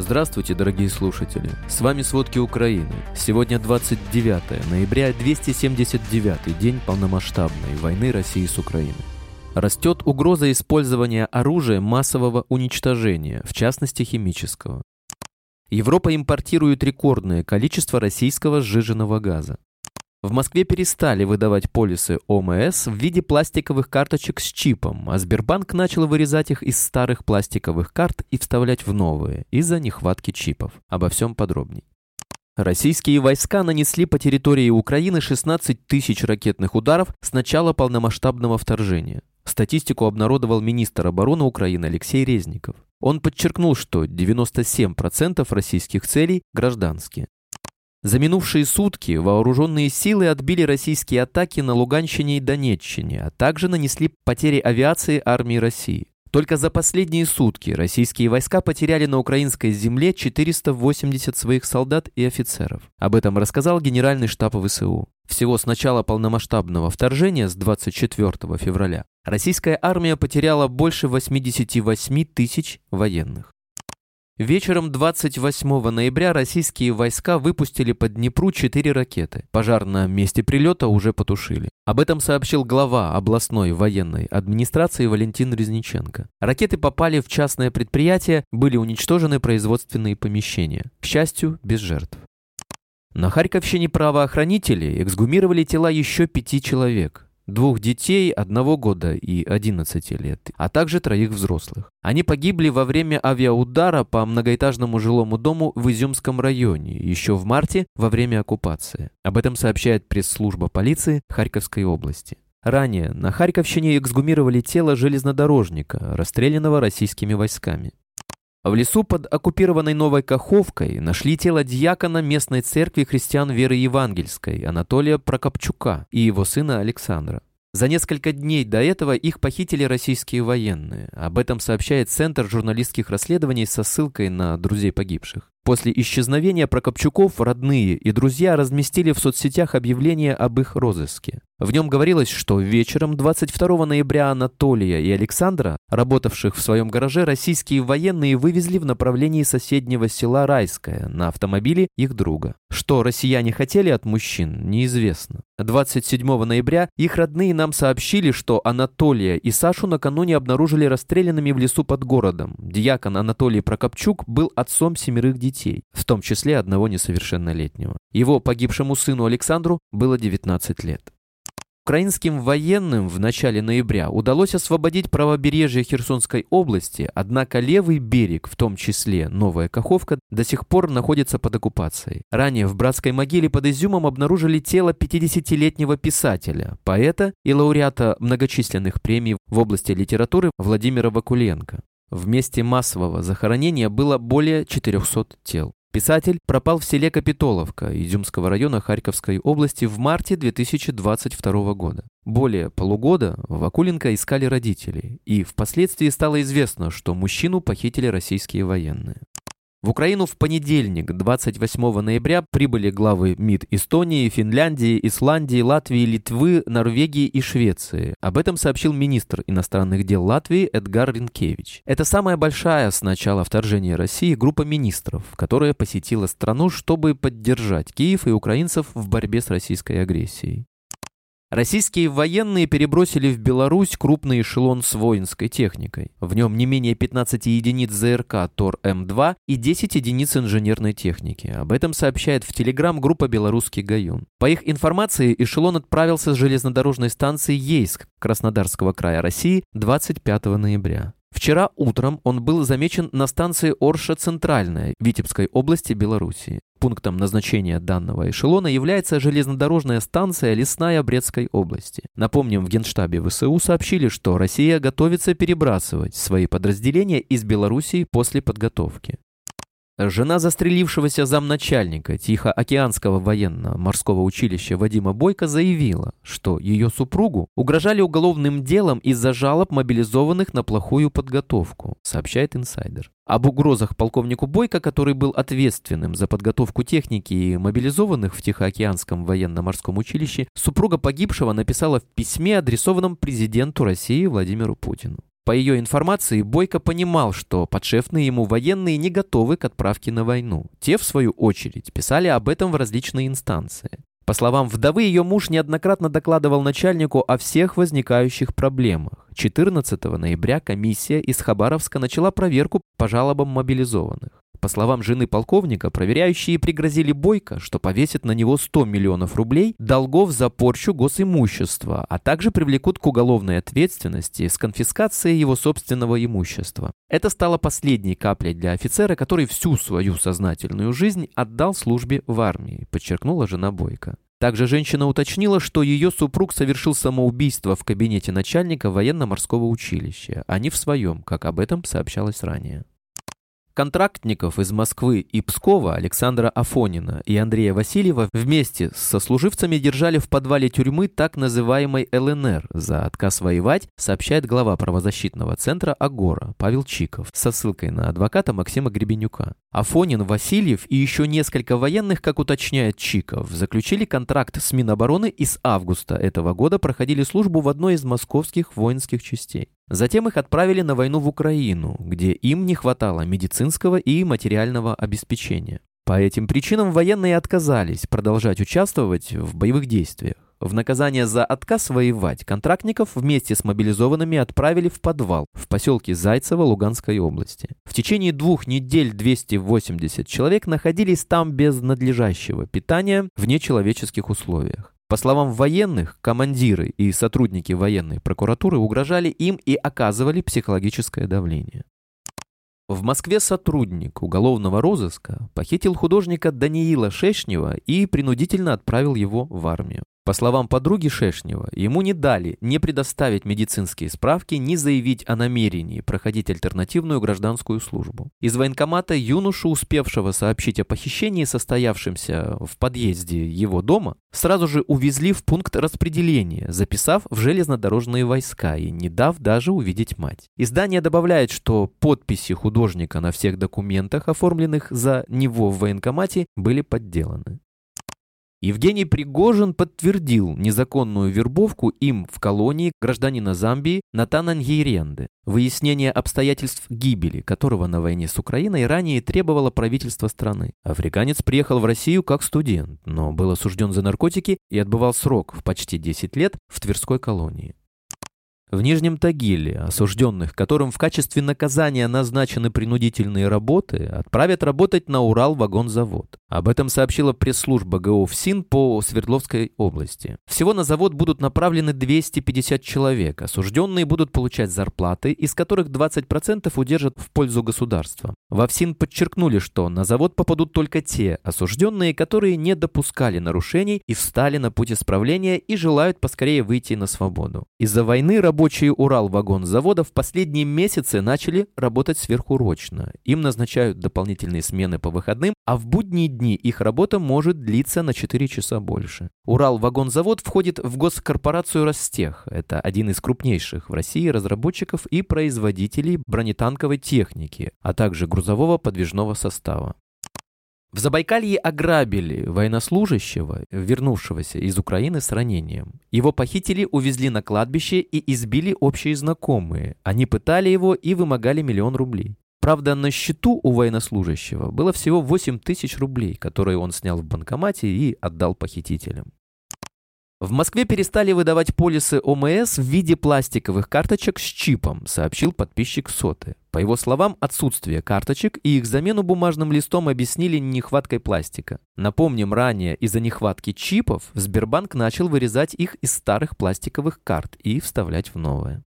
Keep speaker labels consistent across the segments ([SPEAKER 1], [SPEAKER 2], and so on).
[SPEAKER 1] Здравствуйте, дорогие слушатели! С вами «Сводки Украины». Сегодня 29 ноября, 279 день полномасштабной войны России с Украиной. Растет угроза использования оружия массового уничтожения, в частности химического. Европа импортирует рекордное количество российского сжиженного газа. В Москве перестали выдавать полисы ОМС в виде пластиковых карточек с чипом, а Сбербанк начал вырезать их из старых пластиковых карт и вставлять в новые из-за нехватки чипов. Обо всем подробней. Российские войска нанесли по территории Украины 16 тысяч ракетных ударов с начала полномасштабного вторжения. Статистику обнародовал министр обороны Украины Алексей Резников. Он подчеркнул, что 97% российских целей гражданские. За минувшие сутки вооруженные силы отбили российские атаки на Луганщине и Донеччине, а также нанесли потери авиации армии России. Только за последние сутки российские войска потеряли на украинской земле 480 своих солдат и офицеров. Об этом рассказал генеральный штаб ВСУ. Всего с начала полномасштабного вторжения с 24 февраля российская армия потеряла больше 88 тысяч военных. Вечером 28 ноября российские войска выпустили по Днепру четыре ракеты. Пожар на месте прилета уже потушили. Об этом сообщил глава областной военной администрации Валентин Резниченко. Ракеты попали в частное предприятие, были уничтожены производственные помещения. К счастью, без жертв. На Харьковщине правоохранители эксгумировали тела еще пяти человек двух детей одного года и 11 лет, а также троих взрослых. Они погибли во время авиаудара по многоэтажному жилому дому в Изюмском районе еще в марте во время оккупации. Об этом сообщает пресс-служба полиции Харьковской области. Ранее на Харьковщине эксгумировали тело железнодорожника, расстрелянного российскими войсками. В лесу под оккупированной Новой Каховкой нашли тело дьякона местной церкви христиан веры евангельской Анатолия Прокопчука и его сына Александра. За несколько дней до этого их похитили российские военные. Об этом сообщает Центр журналистских расследований со ссылкой на друзей погибших. После исчезновения Прокопчуков родные и друзья разместили в соцсетях объявление об их розыске. В нем говорилось, что вечером 22 ноября Анатолия и Александра, работавших в своем гараже, российские военные вывезли в направлении соседнего села Райское на автомобиле их друга. Что россияне хотели от мужчин, неизвестно. 27 ноября их родные нам сообщили, что Анатолия и Сашу накануне обнаружили расстрелянными в лесу под городом. Дьякон Анатолий Прокопчук был отцом семерых детей, в том числе одного несовершеннолетнего. Его погибшему сыну Александру было 19 лет. Украинским военным в начале ноября удалось освободить правобережье Херсонской области, однако левый берег, в том числе Новая Каховка, до сих пор находится под оккупацией. Ранее в братской могиле под Изюмом обнаружили тело 50-летнего писателя, поэта и лауреата многочисленных премий в области литературы Владимира Вакуленко. В месте массового захоронения было более 400 тел. Писатель пропал в селе Капитоловка Изюмского района Харьковской области в марте 2022 года. Более полугода Вакуленко искали родители, и впоследствии стало известно, что мужчину похитили российские военные. В Украину в понедельник, 28 ноября, прибыли главы МИД Эстонии, Финляндии, Исландии, Латвии, Литвы, Норвегии и Швеции. Об этом сообщил министр иностранных дел Латвии Эдгар Ринкевич. Это самая большая с начала вторжения России группа министров, которая посетила страну, чтобы поддержать Киев и украинцев в борьбе с российской агрессией. Российские военные перебросили в Беларусь крупный эшелон с воинской техникой. В нем не менее 15 единиц ЗРК ТОР-М2 и 10 единиц инженерной техники. Об этом сообщает в Телеграм группа «Белорусский Гаюн». По их информации, эшелон отправился с железнодорожной станции Ейск Краснодарского края России 25 ноября. Вчера утром он был замечен на станции Орша-Центральная Витебской области Белоруссии. Пунктом назначения данного эшелона является железнодорожная станция Лесная Брестской области. Напомним, в Генштабе ВСУ сообщили, что Россия готовится перебрасывать свои подразделения из Белоруссии после подготовки. Жена застрелившегося замначальника Тихоокеанского военно-морского училища Вадима Бойко заявила, что ее супругу угрожали уголовным делом из-за жалоб мобилизованных на плохую подготовку, сообщает инсайдер. Об угрозах полковнику Бойко, который был ответственным за подготовку техники и мобилизованных в Тихоокеанском военно-морском училище, супруга погибшего написала в письме, адресованном президенту России Владимиру Путину. По ее информации, Бойко понимал, что подшефные ему военные не готовы к отправке на войну. Те, в свою очередь, писали об этом в различные инстанции. По словам вдовы, ее муж неоднократно докладывал начальнику о всех возникающих проблемах. 14 ноября комиссия из Хабаровска начала проверку по жалобам мобилизованных. По словам жены полковника, проверяющие пригрозили Бойко, что повесят на него 100 миллионов рублей долгов за порчу госимущества, а также привлекут к уголовной ответственности с конфискацией его собственного имущества. Это стало последней каплей для офицера, который всю свою сознательную жизнь отдал службе в армии, подчеркнула жена Бойко. Также женщина уточнила, что ее супруг совершил самоубийство в кабинете начальника военно-морского училища, а не в своем, как об этом сообщалось ранее. Контрактников из Москвы и Пскова Александра Афонина и Андрея Васильева вместе с сослуживцами держали в подвале тюрьмы так называемой ЛНР за отказ воевать, сообщает глава правозащитного центра «Агора» Павел Чиков со ссылкой на адвоката Максима Гребенюка. Афонин, Васильев и еще несколько военных, как уточняет Чиков, заключили контракт с Минобороны и с августа этого года проходили службу в одной из московских воинских частей. Затем их отправили на войну в Украину, где им не хватало медицинского и материального обеспечения. По этим причинам военные отказались продолжать участвовать в боевых действиях. В наказание за отказ воевать контрактников вместе с мобилизованными отправили в подвал в поселке Зайцево Луганской области. В течение двух недель 280 человек находились там без надлежащего питания в нечеловеческих условиях. По словам военных, командиры и сотрудники военной прокуратуры угрожали им и оказывали психологическое давление. В Москве сотрудник уголовного розыска похитил художника Даниила Шешнева и принудительно отправил его в армию. По словам подруги Шешнева, ему не дали не предоставить медицинские справки, ни заявить о намерении проходить альтернативную гражданскую службу. Из военкомата юношу, успевшего сообщить о похищении, состоявшемся в подъезде его дома, сразу же увезли в пункт распределения, записав в железнодорожные войска и не дав даже увидеть мать. Издание добавляет, что подписи художника на всех документах, оформленных за него в военкомате, были подделаны. Евгений Пригожин подтвердил незаконную вербовку им в колонии гражданина Замбии Натана Ньейренды, выяснение обстоятельств гибели которого на войне с Украиной ранее требовало правительство страны. Африканец приехал в Россию как студент, но был осужден за наркотики и отбывал срок в почти 10 лет в Тверской колонии. В Нижнем Тагиле осужденных, которым в качестве наказания назначены принудительные работы, отправят работать на Урал-вагонзавод. Об этом сообщила пресс-служба ГО ФСИН по Свердловской области. Всего на завод будут направлены 250 человек. Осужденные будут получать зарплаты, из которых 20% удержат в пользу государства. Во ФСИН подчеркнули, что на завод попадут только те осужденные, которые не допускали нарушений и встали на путь исправления и желают поскорее выйти на свободу. Из-за войны работы Рабочие Урал-вагон-завода в последние месяцы начали работать сверхурочно. Им назначают дополнительные смены по выходным, а в будние дни их работа может длиться на 4 часа больше. Урал-вагон-завод входит в госкорпорацию «Ростех». Это один из крупнейших в России разработчиков и производителей бронетанковой техники, а также грузового подвижного состава. В Забайкалье ограбили военнослужащего, вернувшегося из Украины с ранением. Его похитили, увезли на кладбище и избили общие знакомые. Они пытали его и вымогали миллион рублей. Правда, на счету у военнослужащего было всего 8 тысяч рублей, которые он снял в банкомате и отдал похитителям. В Москве перестали выдавать полисы ОМС в виде пластиковых карточек с чипом, сообщил подписчик Соты. По его словам, отсутствие карточек и их замену бумажным листом объяснили нехваткой пластика. Напомним, ранее из-за нехватки чипов Сбербанк начал вырезать их из старых пластиковых карт и вставлять в новые.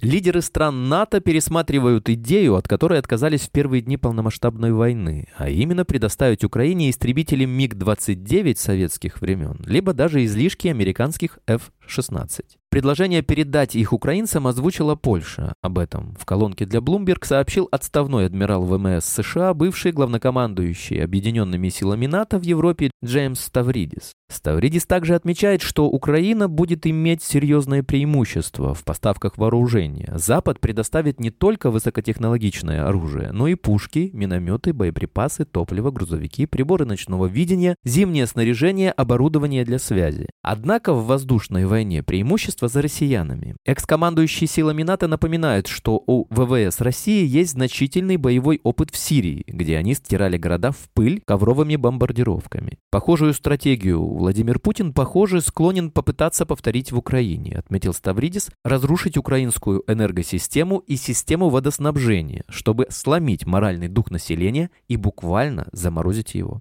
[SPEAKER 1] Лидеры стран НАТО пересматривают идею, от которой отказались в первые дни полномасштабной войны, а именно предоставить Украине истребители МиГ-29 советских времен, либо даже излишки американских F-16. Предложение передать их украинцам озвучила Польша. Об этом в колонке для Bloomberg сообщил отставной адмирал ВМС США, бывший главнокомандующий объединенными силами НАТО в Европе Джеймс Ставридис. Ставридис также отмечает, что Украина будет иметь серьезное преимущество в поставках вооружения. Запад предоставит не только высокотехнологичное оружие, но и пушки, минометы, боеприпасы, топливо, грузовики, приборы ночного видения, зимнее снаряжение, оборудование для связи. Однако в воздушной войне войне преимущество за россиянами. Экс-командующий силами НАТО напоминает, что у ВВС России есть значительный боевой опыт в Сирии, где они стирали города в пыль ковровыми бомбардировками. Похожую стратегию Владимир Путин, похоже, склонен попытаться повторить в Украине, отметил Ставридис, разрушить украинскую энергосистему и систему водоснабжения, чтобы сломить моральный дух населения и буквально заморозить его.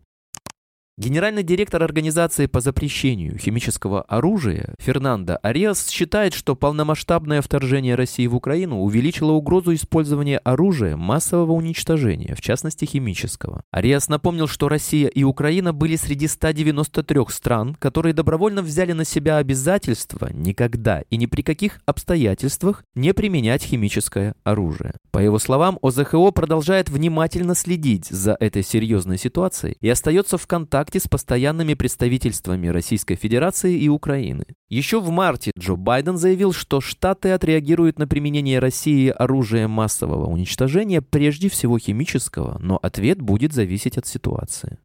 [SPEAKER 1] Генеральный директор Организации по запрещению химического оружия Фернандо Ариас считает, что полномасштабное вторжение России в Украину увеличило угрозу использования оружия массового уничтожения, в частности химического. Ариас напомнил, что Россия и Украина были среди 193 стран, которые добровольно взяли на себя обязательство никогда и ни при каких обстоятельствах не применять химическое оружие. По его словам, ОЗХО продолжает внимательно следить за этой серьезной ситуацией и остается в контакте контакте с постоянными представительствами Российской Федерации и Украины. Еще в марте Джо Байден заявил, что Штаты отреагируют на применение России оружия массового уничтожения, прежде всего химического, но ответ будет зависеть от ситуации.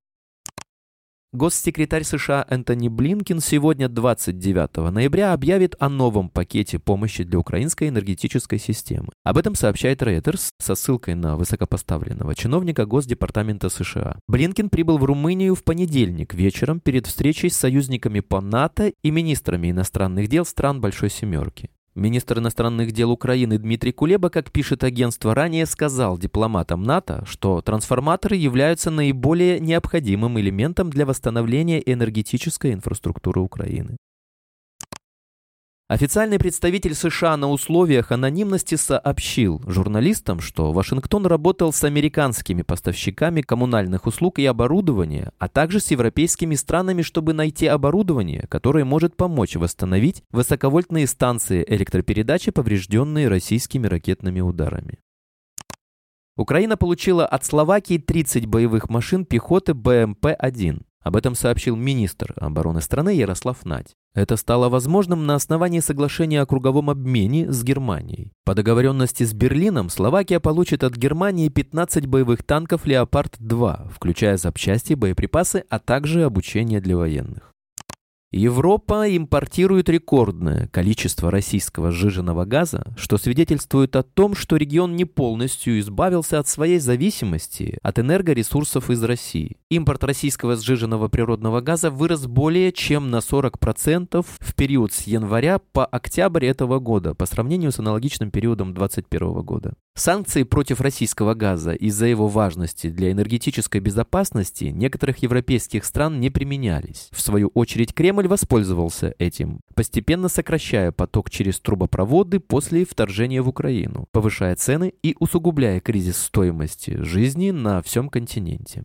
[SPEAKER 1] Госсекретарь США Энтони Блинкин сегодня, 29 ноября, объявит о новом пакете помощи для украинской энергетической системы. Об этом сообщает Reuters со ссылкой на высокопоставленного чиновника Госдепартамента США. Блинкин прибыл в Румынию в понедельник вечером перед встречей с союзниками по НАТО и министрами иностранных дел стран Большой Семерки. Министр иностранных дел Украины Дмитрий Кулеба, как пишет агентство, ранее сказал дипломатам НАТО, что трансформаторы являются наиболее необходимым элементом для восстановления энергетической инфраструктуры Украины. Официальный представитель США на условиях анонимности сообщил журналистам, что Вашингтон работал с американскими поставщиками коммунальных услуг и оборудования, а также с европейскими странами, чтобы найти оборудование, которое может помочь восстановить высоковольтные станции электропередачи, поврежденные российскими ракетными ударами. Украина получила от Словакии 30 боевых машин пехоты БМП-1. Об этом сообщил министр обороны страны Ярослав Надь. Это стало возможным на основании соглашения о круговом обмене с Германией. По договоренности с Берлином Словакия получит от Германии 15 боевых танков «Леопард-2», включая запчасти, боеприпасы, а также обучение для военных. Европа импортирует рекордное количество российского сжиженного газа, что свидетельствует о том, что регион не полностью избавился от своей зависимости от энергоресурсов из России. Импорт российского сжиженного природного газа вырос более чем на 40% в период с января по октябрь этого года по сравнению с аналогичным периодом 2021 года. Санкции против российского газа из-за его важности для энергетической безопасности некоторых европейских стран не применялись. В свою очередь Кремль Кремль воспользовался этим, постепенно сокращая поток через трубопроводы после вторжения в Украину, повышая цены и усугубляя кризис стоимости жизни на всем континенте.